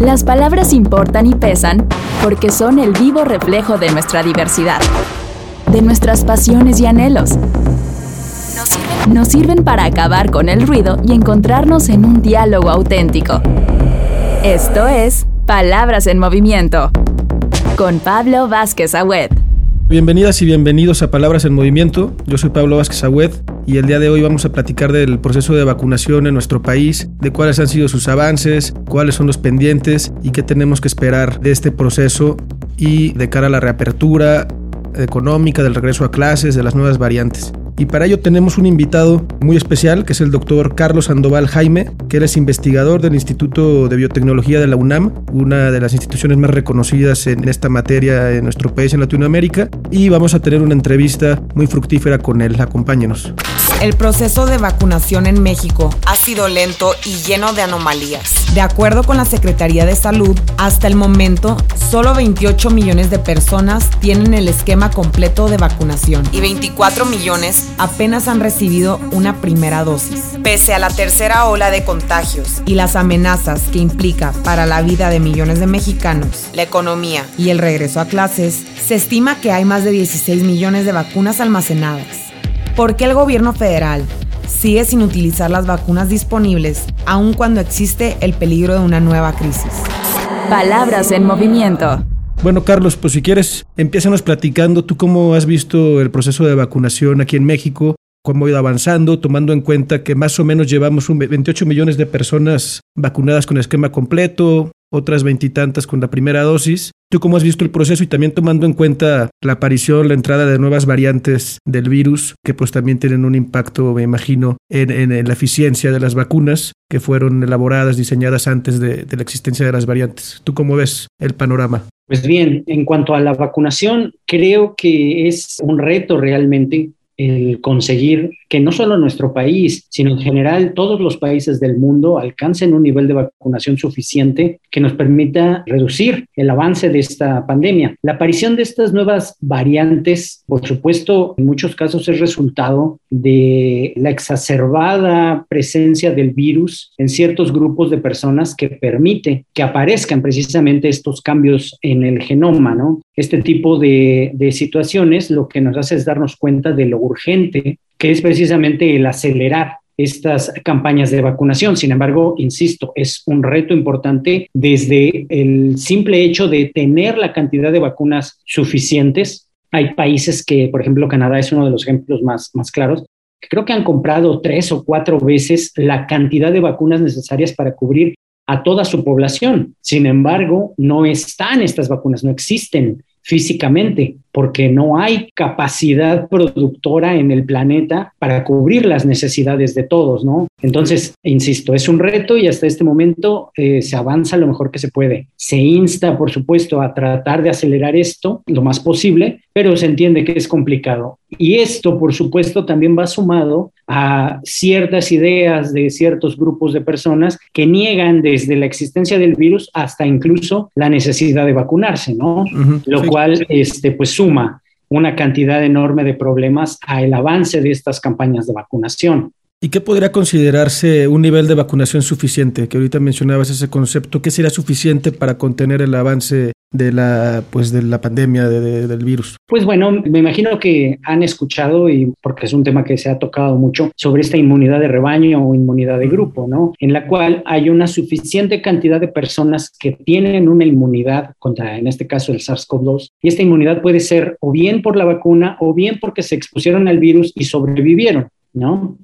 Las palabras importan y pesan porque son el vivo reflejo de nuestra diversidad, de nuestras pasiones y anhelos. Nos sirven para acabar con el ruido y encontrarnos en un diálogo auténtico. Esto es Palabras en Movimiento con Pablo Vázquez Agüed. Bienvenidas y bienvenidos a Palabras en Movimiento. Yo soy Pablo Vázquez Agüed y el día de hoy vamos a platicar del proceso de vacunación en nuestro país, de cuáles han sido sus avances, cuáles son los pendientes y qué tenemos que esperar de este proceso y de cara a la reapertura económica, del regreso a clases, de las nuevas variantes. Y para ello tenemos un invitado muy especial, que es el doctor Carlos Sandoval Jaime, que es investigador del Instituto de Biotecnología de la UNAM, una de las instituciones más reconocidas en esta materia en nuestro país, en Latinoamérica. Y vamos a tener una entrevista muy fructífera con él. Acompáñenos. El proceso de vacunación en México ha sido lento y lleno de anomalías. De acuerdo con la Secretaría de Salud, hasta el momento, solo 28 millones de personas tienen el esquema completo de vacunación y 24 millones apenas han recibido una primera dosis. Pese a la tercera ola de contagios y las amenazas que implica para la vida de millones de mexicanos, la economía y el regreso a clases, se estima que hay más de 16 millones de vacunas almacenadas. ¿Por qué el gobierno federal sigue sin utilizar las vacunas disponibles aun cuando existe el peligro de una nueva crisis? Palabras en movimiento. Bueno, Carlos, pues si quieres, empiezanos platicando tú cómo has visto el proceso de vacunación aquí en México, cómo ha ido avanzando, tomando en cuenta que más o menos llevamos 28 millones de personas vacunadas con esquema completo, otras veintitantas con la primera dosis. ¿Tú cómo has visto el proceso y también tomando en cuenta la aparición, la entrada de nuevas variantes del virus, que pues también tienen un impacto, me imagino, en, la eficiencia de las vacunas que fueron elaboradas, diseñadas antes de, de la existencia de las variantes? ¿Tú cómo ves el panorama? Pues bien, en cuanto a la vacunación, creo que es un reto realmente el conseguir que no solo nuestro país, sino en general todos los países del mundo alcancen un nivel de vacunación suficiente que nos permita reducir el avance de esta pandemia. La aparición de estas nuevas variantes, por supuesto, en muchos casos es resultado de la exacerbada presencia del virus en ciertos grupos de personas que permite que aparezcan precisamente estos cambios en el genoma, ¿no? Este tipo de, de situaciones lo que nos hace es darnos cuenta de lo urgente que es precisamente el acelerar estas campañas de vacunación. Sin embargo, insisto, es un reto importante desde el simple hecho de tener la cantidad de vacunas suficientes. Hay países que, por ejemplo, Canadá es uno de los ejemplos más, claros, que creo que han comprado tres o cuatro veces la cantidad de vacunas necesarias para cubrir a toda su población. Sin embargo, no están estas vacunas, no existen físicamente, porque no hay capacidad productora en el planeta para cubrir las necesidades de todos, ¿no? Entonces, insisto, es un reto y hasta este momento eh, se avanza lo mejor que se puede. Se insta, por supuesto, a tratar de acelerar esto lo más posible, pero se entiende que es complicado. Y esto, por supuesto, también va sumado a ciertas ideas de ciertos grupos de personas que niegan desde la existencia del virus hasta incluso la necesidad de vacunarse, ¿no? Lo cual, este, pues suma una cantidad enorme de problemas al avance de estas campañas de vacunación. ¿Y qué podría considerarse un nivel de vacunación suficiente? Que ahorita mencionabas ese concepto. ¿Qué sería suficiente para contener el avance de la, pues, de la pandemia del virus? Pues bueno, me imagino que han escuchado, y porque es un tema que se ha tocado mucho, sobre esta inmunidad de rebaño o inmunidad de grupo, ¿no? En la cual hay una suficiente cantidad de personas que tienen una inmunidad contra, en este caso, el SARS-CoV-2. Y esta inmunidad puede ser o bien por la vacuna o bien porque se expusieron al virus y sobrevivieron.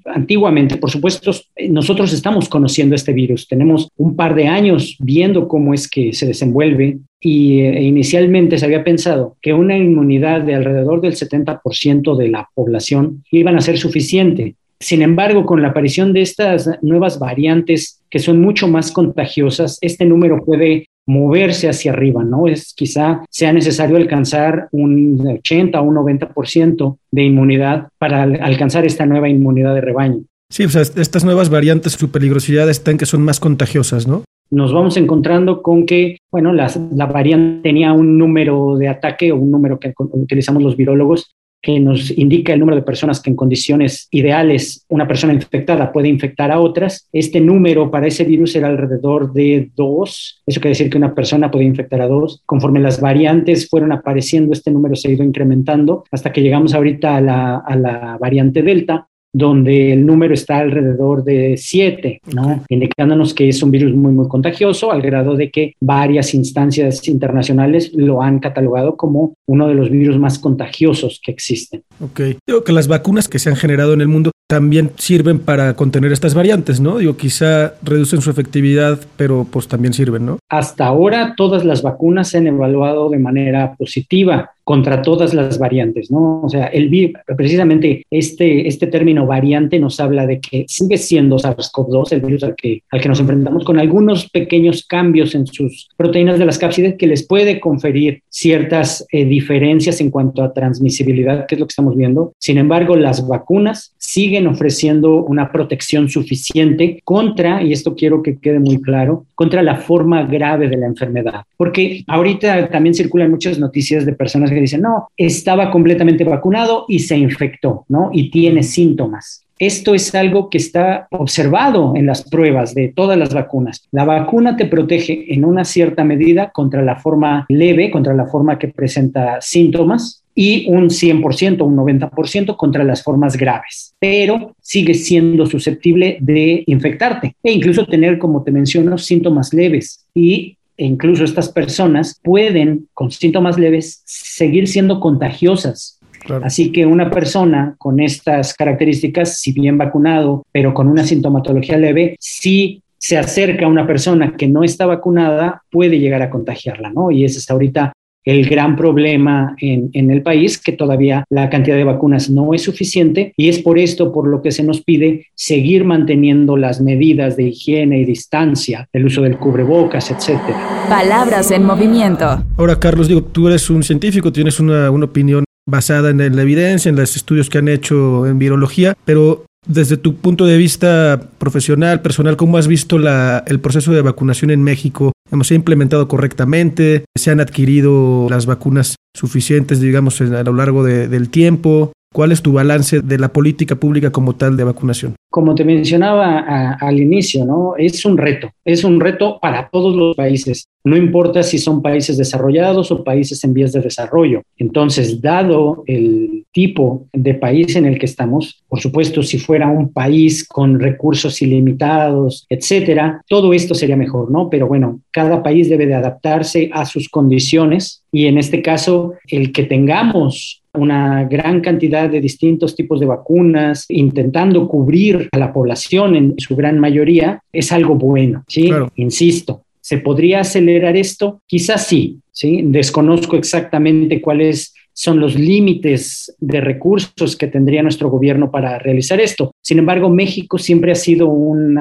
Antiguamente, por supuesto, nosotros estamos conociendo este virus, tenemos un par de años viendo cómo es que se desenvuelve y eh, inicialmente se había pensado que una inmunidad de alrededor del 70% de la población iban a ser suficiente. Sin embargo, con la aparición de estas nuevas variantes que son mucho más contagiosas, este número puede moverse hacia arriba, ¿no? Es quizá sea necesario alcanzar un 80 o un 90% de inmunidad para alcanzar esta nueva inmunidad de rebaño. Sí, o sea, estas nuevas variantes, su peligrosidad está en que son más contagiosas, ¿no? Nos vamos encontrando con que, bueno, la variante tenía un número de ataque o un número que utilizamos los virólogos que nos indica el número de personas que en condiciones ideales una persona infectada puede infectar a otras. Este número para ese virus era alrededor de dos. Eso quiere decir que una persona puede infectar a dos. Conforme las variantes fueron apareciendo, este número se ha ido incrementando hasta que llegamos ahorita a la, a la variante Delta, donde el número está alrededor de 7, ¿no? indicándonos que es un virus muy, muy contagioso, al grado de que varias instancias internacionales lo han catalogado como uno de los virus más contagiosos que existen. Ok. Digo que las vacunas que se han generado en el mundo también sirven para contener estas variantes, ¿no? Digo, quizá reducen su efectividad, pero pues también sirven, ¿no? Hasta ahora todas las vacunas se han evaluado de manera positiva contra todas las variantes, ¿no? O sea, el precisamente este, este término variante nos habla de que sigue siendo SARS-CoV-2, el virus al que, al que nos enfrentamos, con algunos pequeños cambios en sus proteínas de las cápsides que les puede conferir ciertas eh, diferencias en cuanto a transmisibilidad, que es lo que estamos viendo. Sin embargo, las vacunas siguen ofreciendo una protección suficiente contra, y esto quiero que quede muy claro, contra la forma grave de la enfermedad. Porque ahorita también circulan muchas noticias de personas que dicen, no, estaba completamente vacunado y se infectó, ¿no? Y tiene síntomas. Esto es algo que está observado en las pruebas de todas las vacunas. La vacuna te protege en una cierta medida contra la forma leve, contra la forma que presenta síntomas, y un 100%, un 90% contra las formas graves, pero sigue siendo susceptible de infectarte e incluso tener, como te menciono, síntomas leves. Y e incluso estas personas pueden, con síntomas leves, seguir siendo contagiosas. Así que una persona con estas características, si bien vacunado, pero con una sintomatología leve, si se acerca a una persona que no está vacunada, puede llegar a contagiarla, ¿no? Y ese es ahorita el gran problema en, en, el país, que todavía la cantidad de vacunas no es suficiente y es por esto por lo que se nos pide seguir manteniendo las medidas de higiene y distancia, el uso del cubrebocas, etcétera. Palabras en movimiento. Ahora, Carlos, digo, tú eres un científico, tienes una, una opinión basada en la evidencia, en los estudios que han hecho en virología, pero desde tu punto de vista profesional, personal, ¿cómo has visto la, el proceso de vacunación en México? ¿Se ha implementado correctamente? ¿Se han adquirido las vacunas suficientes, digamos, a lo largo del tiempo? ¿Cuál es tu balance de la política pública como tal de vacunación? Como te mencionaba al inicio, ¿no? Es un reto, es un reto para todos los países, no importa si son países desarrollados o países en vías de desarrollo. Entonces, dado el tipo de país en el que estamos, por supuesto, si fuera un país con recursos ilimitados, etcétera, todo esto sería mejor, ¿no? Pero bueno, cada país debe de adaptarse a sus condiciones y en este caso, el que tengamos una gran cantidad de distintos tipos de vacunas, intentando cubrir a la población en su gran mayoría, es algo bueno, ¿sí? Insisto, ¿se podría acelerar esto? Quizás sí, ¿sí? Desconozco exactamente cuál es son los límites de recursos que tendría nuestro gobierno para realizar esto. Sin embargo, México siempre ha sido un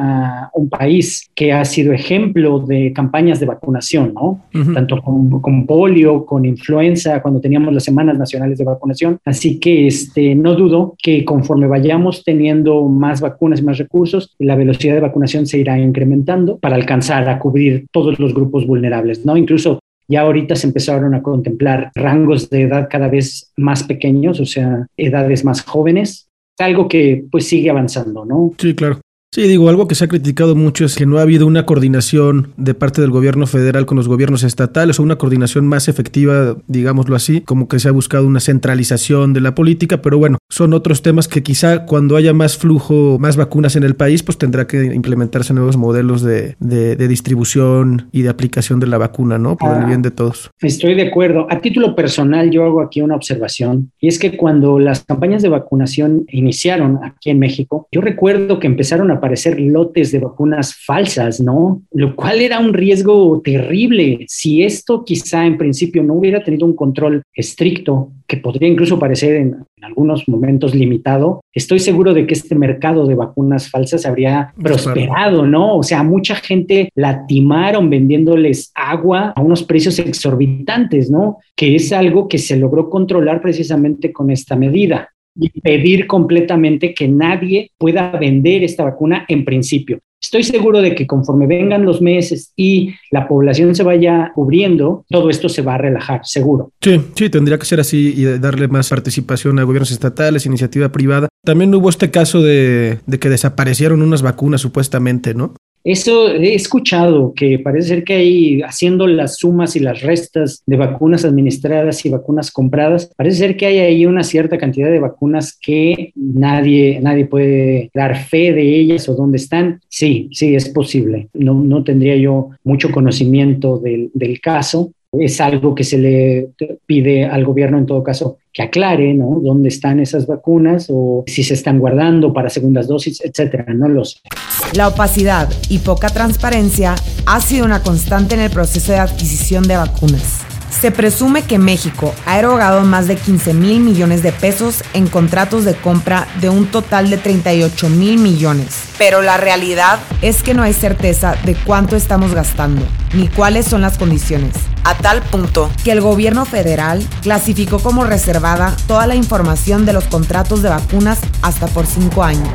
país que ha sido ejemplo de campañas de vacunación, ¿no? Tanto con, polio, con influenza, cuando teníamos las semanas nacionales de vacunación. Así que este, no dudo que conforme vayamos teniendo más vacunas y más recursos, la velocidad de vacunación se irá incrementando para alcanzar a cubrir todos los grupos vulnerables, ¿no? Incluso ya ahorita se empezaron a contemplar rangos de edad cada vez más pequeños, o sea, edades más jóvenes, algo que pues sigue avanzando, ¿no? Sí, claro. Sí, digo, algo que se ha criticado mucho es que no ha habido una coordinación de parte del gobierno federal con los gobiernos estatales o una coordinación más efectiva, digámoslo así, como que se ha buscado una centralización de la política, pero bueno, son otros temas que quizá cuando haya más flujo, más vacunas en el país, pues tendrá que implementarse nuevos modelos de, de, distribución y de aplicación de la vacuna, ¿no? Por el ah, bien de todos. Estoy de acuerdo. A título personal, yo hago aquí una observación, y es que cuando las campañas de vacunación iniciaron aquí en México, yo recuerdo que empezaron a aparecer lotes de vacunas falsas, ¿no? Lo cual era un riesgo terrible. Si esto quizá en principio no hubiera tenido un control estricto, que podría incluso parecer en, algunos momentos limitado, estoy seguro de que este mercado de vacunas falsas habría prosperado, ¿no? O sea, mucha gente la timaron vendiéndoles agua a unos precios exorbitantes, ¿no? Que es algo que se logró controlar precisamente con esta medida. Y impedir completamente que nadie pueda vender esta vacuna en principio. Estoy seguro de que conforme vengan los meses y la población se vaya cubriendo, todo esto se va a relajar, seguro. Sí, sí, tendría que ser así y darle más participación a gobiernos estatales, iniciativa privada. También hubo este caso de que desaparecieron unas vacunas supuestamente, ¿no? Eso he escuchado que parece ser que hay, haciendo las sumas y las restas de vacunas administradas y vacunas compradas, parece ser que hay ahí una cierta cantidad de vacunas que nadie, nadie puede dar fe de ellas o dónde están. Sí, sí, es posible. No, no tendría yo mucho conocimiento del, del caso, es algo que se le pide al gobierno en todo caso que aclare. Dónde están esas vacunas o si se están guardando para segundas dosis, etcétera. No lo sé. La opacidad y poca transparencia ha sido una constante en el proceso de adquisición de vacunas. Se presume que México ha erogado más de 15 mil millones de pesos en contratos de compra de un total de 38 mil millones. Pero la realidad es que no hay certeza de cuánto estamos gastando, ni cuáles son las condiciones. A tal punto que el gobierno federal clasificó como reservada toda la información de los contratos de vacunas hasta por cinco años.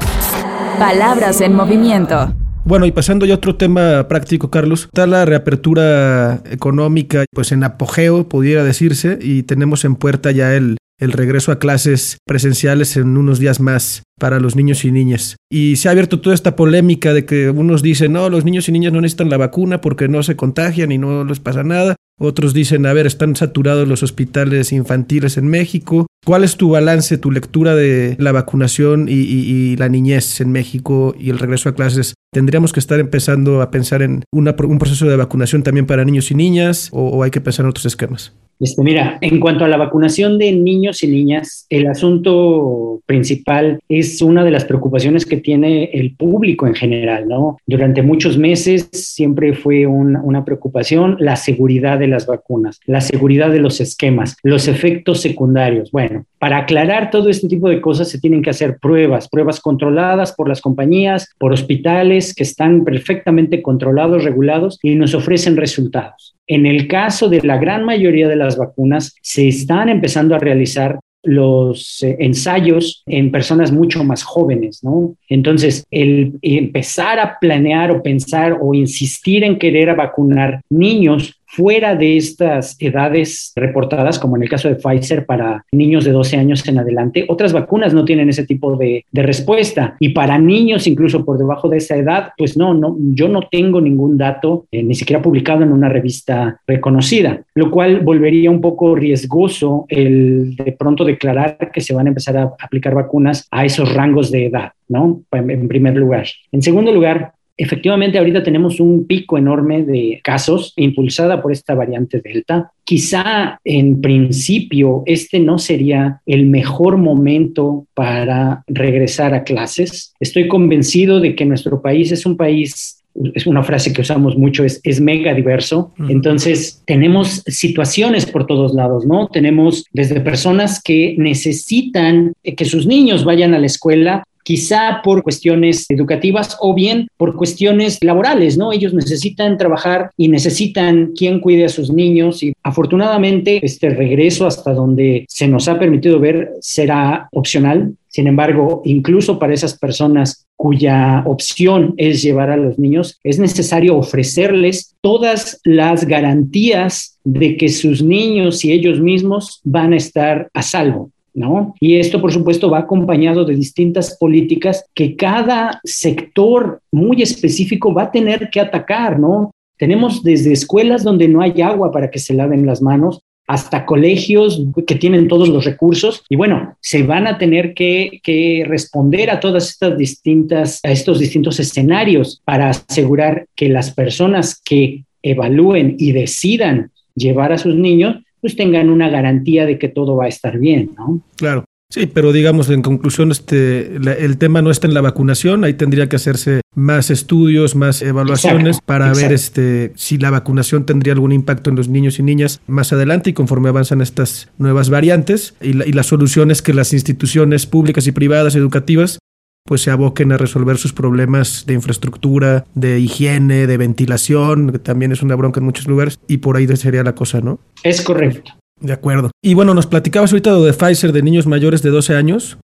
Palabras en movimiento. Bueno, y pasando ya a otro tema práctico, Carlos, está la reapertura económica, pues en apogeo, pudiera decirse, y tenemos en puerta ya el, el regreso a clases presenciales en unos días más para los niños y niñas. Y se ha abierto toda esta polémica de que unos dicen, no, los niños y niñas no necesitan la vacuna porque no se contagian y no les pasa nada. Otros dicen, a ver, están saturados los hospitales infantiles en México. ¿Cuál es tu balance, tu lectura de la vacunación y, la niñez en México y el regreso a clases? ¿Tendríamos que estar empezando a pensar en un proceso de vacunación también para niños y niñas o hay que pensar en otros esquemas? Este, mira, en cuanto a la vacunación de niños y niñas, el asunto principal es una de las preocupaciones que tiene el público en general, ¿no? Durante muchos meses siempre fue una preocupación la seguridad de las vacunas, la seguridad de los esquemas, los efectos secundarios. Bueno, para aclarar todo este tipo de cosas se tienen que hacer pruebas, pruebas controladas por las compañías, por hospitales que están perfectamente controlados, regulados y nos ofrecen resultados. En el caso de la gran mayoría de las vacunas, se están empezando a realizar los eh, ensayos en personas mucho más jóvenes, ¿no? Entonces, el empezar a planear o pensar o insistir en querer vacunar niños fuera de estas edades reportadas, como en el caso de Pfizer para niños de 12 años en adelante, otras vacunas no tienen ese tipo de, respuesta. Y para niños, incluso por debajo de esa edad, pues no, no yo no tengo ningún dato, eh, ni siquiera publicado en una revista reconocida, lo cual volvería un poco riesgoso el de pronto declarar que se van a empezar a aplicar vacunas a esos rangos de edad, ¿no? En primer lugar. En segundo lugar, Efectivamente, ahorita tenemos un pico enorme de casos impulsada por esta variante Delta. Quizá en principio este no sería el mejor momento para regresar a clases. Estoy convencido de que nuestro país es un país es una frase que usamos mucho, es, es mega diverso. Entonces, tenemos situaciones por todos lados, ¿no? Tenemos desde personas que necesitan que sus niños vayan a la escuela quizá por cuestiones educativas o bien por cuestiones laborales, ¿no? Ellos necesitan trabajar y necesitan quien cuide a sus niños y afortunadamente este regreso hasta donde se nos ha permitido ver será opcional. Sin embargo, incluso para esas personas cuya opción es llevar a los niños, es necesario ofrecerles todas las garantías de que sus niños y ellos mismos van a estar a salvo. ¿No? Y esto, por supuesto, va acompañado de distintas políticas que cada sector muy específico va a tener que atacar, ¿no? Tenemos desde escuelas donde no hay agua para que se laven las manos, hasta colegios que tienen todos los recursos y bueno, se van a tener que, que, responder a todas estas distintas, a estos distintos escenarios para asegurar que las personas que evalúen y decidan llevar a sus niños pues tengan una garantía de que todo va a estar bien, ¿no? Claro. Sí, pero digamos, en conclusión, este, el tema no está en la vacunación, ahí tendría que hacerse más estudios, más evaluaciones para ver este, si la vacunación tendría algún impacto en los niños y niñas más adelante y conforme avanzan estas nuevas variantes. Y la, y la solución es que las instituciones públicas y privadas educativas pues se aboquen a resolver sus problemas de infraestructura, de higiene, de ventilación, que también es una bronca en muchos lugares, y por ahí sería la cosa, ¿no? Es correcto. De acuerdo. Y bueno, nos platicabas ahorita de Pfizer de niños mayores de 12 años.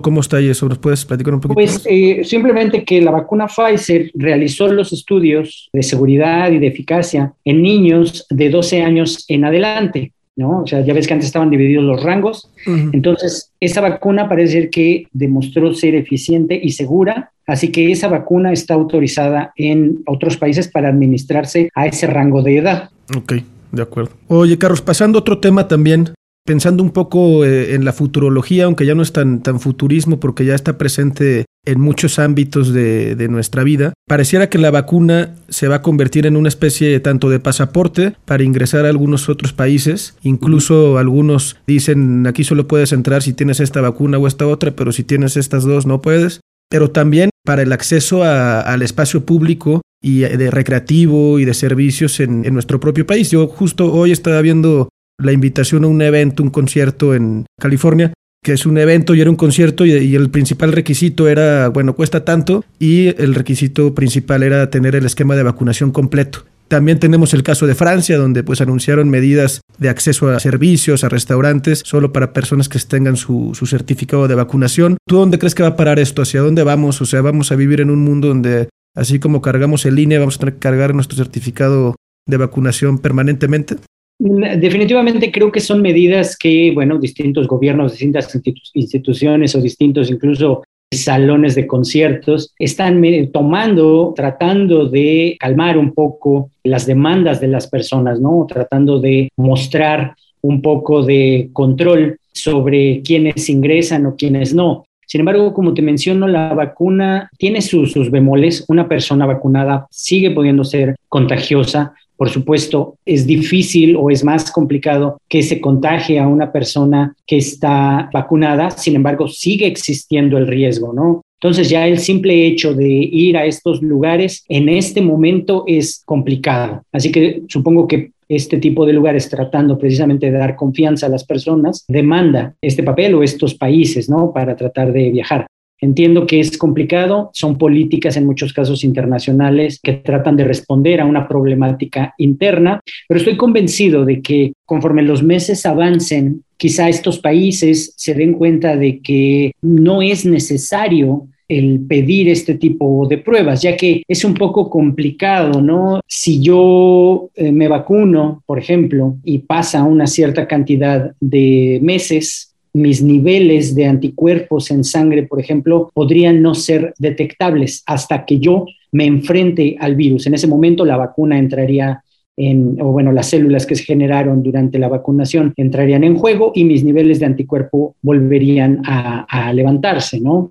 ¿Cómo, está ahí eso? ¿Nos puedes platicar un poquito? Pues eh, simplemente que la vacuna Pfizer realizó los estudios de seguridad y de eficacia en niños de 12 años en adelante. ¿No? O sea, ya ves que antes estaban divididos los rangos. Entonces, esa vacuna parece ser que demostró ser eficiente y segura, así que esa vacuna está autorizada en otros países para administrarse a ese rango de edad. Ok, de acuerdo. Oye, Carlos, pasando a otro tema también, pensando un poco eh, en la futurología, aunque ya no es tan, tan futurismo porque ya está presente en muchos ámbitos de, de, nuestra vida, pareciera que la vacuna se va a convertir en una especie tanto de pasaporte para ingresar a algunos otros países, incluso algunos dicen aquí solo puedes entrar si tienes esta vacuna o esta otra, pero si tienes estas dos no puedes, pero también para el acceso al espacio público y de recreativo y de servicios en, en nuestro propio país. Yo justo hoy estaba viendo la invitación a un evento, un concierto en California, que es un evento y era un concierto y, el principal requisito era, bueno, cuesta tanto y el requisito principal era tener el esquema de vacunación completo. También tenemos el caso de Francia, donde pues anunciaron medidas de acceso a servicios, a restaurantes, solo para personas que tengan su, su, certificado de vacunación. ¿Tú dónde crees que va a parar esto? ¿Hacia dónde vamos? O sea, vamos a vivir en un mundo donde, así como cargamos el INE, vamos a tener que cargar nuestro certificado de vacunación permanentemente? Definitivamente creo que son medidas que, bueno, distintos gobiernos, distintas instituciones o distintos incluso salones de conciertos están tomando, tratando de calmar un poco las demandas de las personas, ¿no? Tratando de mostrar un poco de control sobre quiénes ingresan o quiénes no. Sin embargo, como te menciono, la vacuna tiene sus, sus bemoles. Una persona vacunada sigue pudiendo ser contagiosa, por supuesto, es difícil o es más complicado que se contagie a una persona que está vacunada, sin embargo, sigue existiendo el riesgo, ¿no? Entonces ya el simple hecho de ir a estos lugares en este momento es complicado. Así que supongo que este tipo de lugares tratando precisamente de dar confianza a las personas demanda este papel o estos países, ¿no? Para tratar de viajar. Entiendo que es complicado, son políticas en muchos casos internacionales que tratan de responder a una problemática interna, pero estoy convencido de que conforme los meses avancen, quizá estos países se den cuenta de que no es necesario el pedir este tipo de pruebas, ya que es un poco complicado, ¿no? Si yo eh, me vacuno, por ejemplo, y pasa una cierta cantidad de meses, mis niveles de anticuerpos en sangre, por ejemplo, podrían no ser detectables hasta que yo me enfrente al virus. En ese momento la vacuna entraría en, o bueno, las células que se generaron durante la vacunación entrarían en juego y mis niveles de anticuerpo volverían a, levantarse, ¿no?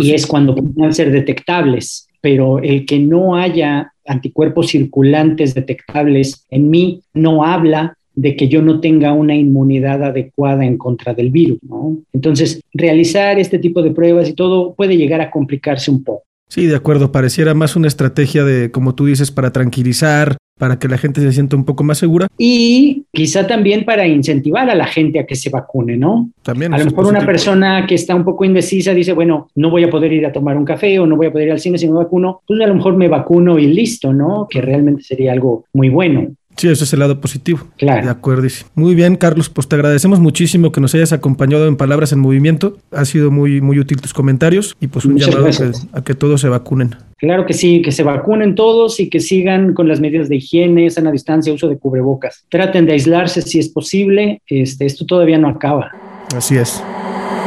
y es cuando podrían ser detectables, pero el que no haya anticuerpos circulantes detectables en mí no habla de que yo no tenga una inmunidad adecuada en contra del virus, ¿no? Entonces, realizar este tipo de pruebas y todo puede llegar a complicarse un poco. Sí, de acuerdo, pareciera más una estrategia de, como tú dices, para tranquilizar, para que la gente se sienta un poco más segura. Y quizá también para incentivar a la gente a que se vacune, ¿no? También. A lo mejor una persona que está un poco indecisa dice, bueno, no voy a poder ir a tomar un café o no voy a poder ir al cine si me vacuno, pues a lo mejor me vacuno y listo, ¿no? Que realmente sería algo muy bueno. Sí, eso es el lado positivo. Claro. De acuerdo. Muy bien, Carlos, pues te agradecemos muchísimo que nos hayas acompañado en Palabras en Movimiento. Ha sido muy, muy útil tus comentarios y pues un llamado a que, todos se vacunen. Claro que sí, que se vacunen todos y que sigan con las medidas de higiene, sana distancia, uso de cubrebocas. Traten de aislarse si es posible. Este, esto todavía no acaba. Así es.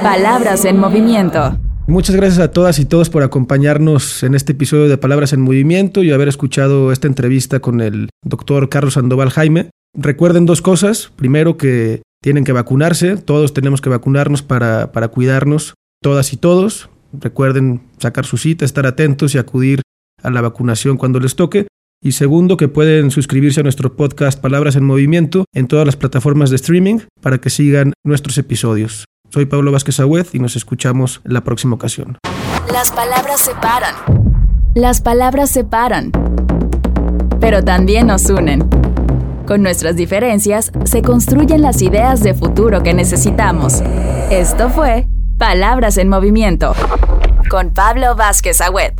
Palabras en Movimiento. Muchas gracias a todas y todos por acompañarnos en este episodio de Palabras en Movimiento y haber escuchado esta entrevista con el doctor Carlos Sandoval Jaime. Recuerden dos cosas. Primero que tienen que vacunarse, todos tenemos que vacunarnos para, para cuidarnos, todas y todos. Recuerden sacar su cita, estar atentos y acudir a la vacunación cuando les toque. Y segundo, que pueden suscribirse a nuestro podcast Palabras en Movimiento en todas las plataformas de streaming para que sigan nuestros episodios. Soy Pablo Vázquez Agüez y nos escuchamos la próxima ocasión. Las palabras separan. Las palabras separan. Pero también nos unen. Con nuestras diferencias se construyen las ideas de futuro que necesitamos. Esto fue Palabras en Movimiento con Pablo Vázquez Agüed.